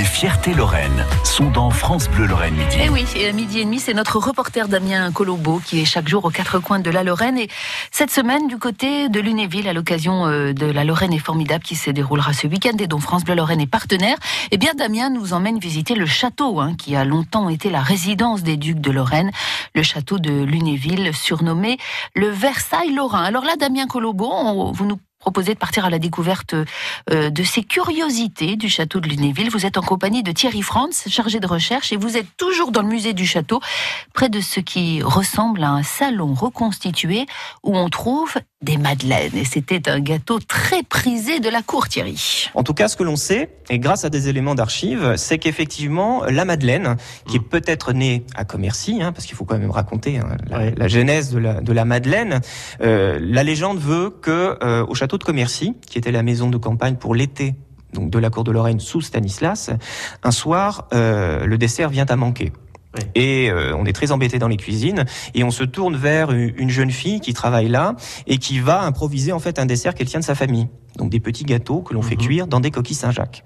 Les fiertés Lorraine sont dans France Bleu Lorraine midi. Et oui, et à midi et demi, c'est notre reporter Damien Colombo qui est chaque jour aux quatre coins de la Lorraine. Et cette semaine, du côté de Lunéville, à l'occasion euh, de la Lorraine est formidable qui se déroulera ce week-end et dont France Bleu Lorraine est partenaire, eh bien Damien nous emmène visiter le château hein, qui a longtemps été la résidence des ducs de Lorraine, le château de Lunéville, surnommé le Versailles Lorrain. Alors là, Damien Colombo, vous nous proposé de partir à la découverte euh, de ces curiosités du château de Lunéville. Vous êtes en compagnie de Thierry Franz, chargé de recherche, et vous êtes toujours dans le musée du château, près de ce qui ressemble à un salon reconstitué où on trouve des madeleines. Et c'était un gâteau très prisé de la cour, Thierry. En tout cas, ce que l'on sait, et grâce à des éléments d'archives, c'est qu'effectivement, la madeleine, qui est peut-être née à Commercy, hein, parce qu'il faut quand même raconter hein, la, genèse de la, de la madeleine, euh, la légende veut que euh, au château de Commercy, qui était la maison de campagne pour l'été donc de la cour de Lorraine sous Stanislas, un soir, euh, le dessert vient à manquer. Et euh, on est très embêté dans les cuisines et on se tourne vers une jeune fille qui travaille là et qui va improviser en fait un dessert qu'elle tient de sa famille. Donc des petits gâteaux que l'on fait mhm. cuire dans des coquilles Saint-Jacques.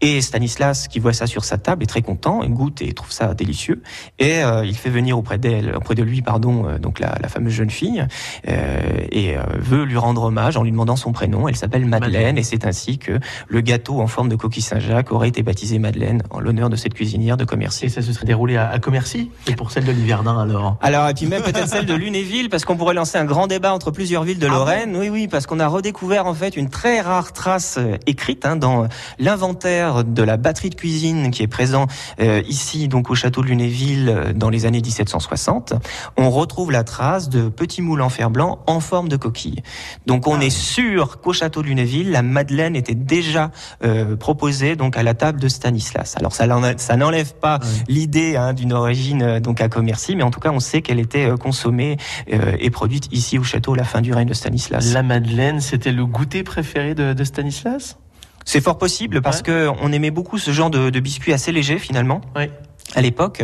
Et Stanislas, qui voit ça sur sa table, est très content, il goûte et trouve ça délicieux. Et euh, il fait venir auprès d'elle, auprès de lui, pardon, euh, donc la, la, fameuse jeune fille, euh, et euh, veut lui rendre hommage en lui demandant son prénom. Elle s'appelle Madeleine, et c'est ainsi que le gâteau en forme de coquille Saint-Jacques aurait été baptisé Madeleine en l'honneur de cette cuisinière de Commercy. Et ça se serait déroulé à, à Commercy Et pour celle de Liverdun alors Alors, et puis même peut-être celle de Lunéville, parce qu'on pourrait lancer un grand débat entre plusieurs villes de ah Lorraine. oui, oui, parce qu'on a redécouvert en fait une très rare trace écrite hein, dans l'inventaire de la batterie de cuisine qui est présent euh, ici donc au château de Lunéville euh, dans les années 1760, on retrouve la trace de petits moules en fer blanc en forme de coquille. Donc on ah est sûr qu'au château de Lunéville, la madeleine était déjà euh, proposée donc à la table de Stanislas. Alors ça, ça n'enlève pas l'idée hein, d'une origine donc à Commercy, mais en tout cas on sait qu'elle était consommée et produite ici au château à la fin du règne de Stanislas. La madeleine, c'était le goûter préféré de, de Stanislas? C'est fort possible parce que on aimait beaucoup ce genre de, de biscuits assez légers finalement. Oui à l'époque,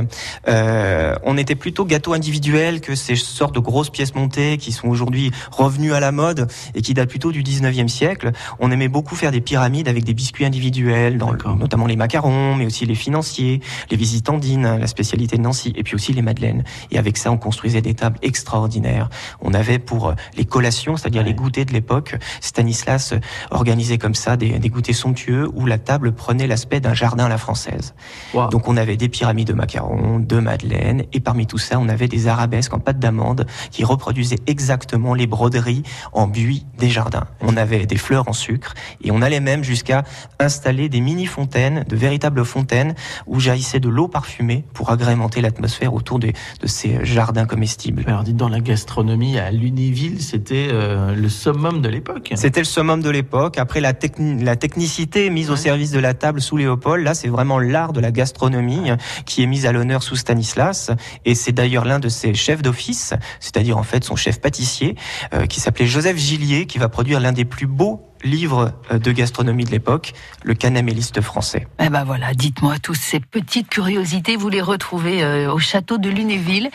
euh, on était plutôt gâteau individuel que ces sortes de grosses pièces montées qui sont aujourd'hui revenues à la mode et qui datent plutôt du 19e siècle. On aimait beaucoup faire des pyramides avec des biscuits individuels, dans notamment les macarons, mais aussi les financiers, les visitandines, la spécialité de Nancy, et puis aussi les madeleines. Et avec ça, on construisait des tables extraordinaires. On avait pour euh, les collations, c'est-à-dire les goûters de l'époque, Stanislas euh, organisait comme ça des, des, goûters somptueux où la table prenait l'aspect d'un jardin à la française. Donc on avait des pyramides de macarons, de madeleine, et parmi tout ça, on avait des arabesques en pâte d'amande qui reproduisaient exactement les broderies en buis des jardins. On avait des fleurs en sucre, et on allait même jusqu'à installer des mini-fontaines, de véritables fontaines, où jaillissait de l'eau parfumée pour agrémenter l'atmosphère autour de, ces jardins comestibles. Alors dites, dans la gastronomie à Lunéville, c'était euh, le summum de l'époque. C'était le summum de l'époque. Après la, la technicité mise au service de la table sous Léopold, là c'est vraiment l'art de la gastronomie qui est mise à l'honneur sous Stanislas. Et c'est d'ailleurs l'un de ses chefs d'office, c'est-à-dire en fait son chef pâtissier, euh, qui s'appelait Joseph Gillier, qui va produire l'un des plus beaux livre euh, de gastronomie de l'époque, le canaméliste français. Eh ben voilà, dites-moi tous ces petites curiosités, vous les retrouvez euh, au château de Lunéville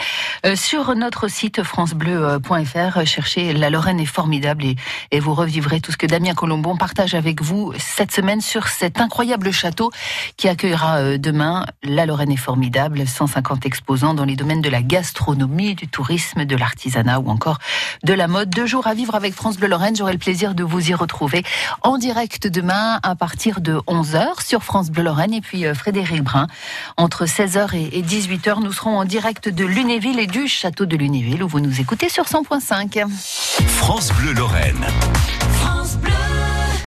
euh, sur notre site francebleu.fr. Cherchez La Lorraine est formidable et, et, vous revivrez tout ce que Damien Colombon partage avec vous cette semaine sur cet incroyable château qui accueillera demain La Lorraine est formidable, 150 exposants dans les domaines de la gastronomie, du tourisme, de l'artisanat ou encore de la mode. Deux jours à vivre avec France Bleu Lorraine, j'aurai le plaisir de vous y retrouver en direct demain à partir de 11h sur France Bleu Lorraine et puis euh, Frédéric Brun. Entre 16h et 18h, nous serons en direct de Lunéville et du château de Lunéville où vous nous écoutez sur 100.5. France Bleu Lorraine.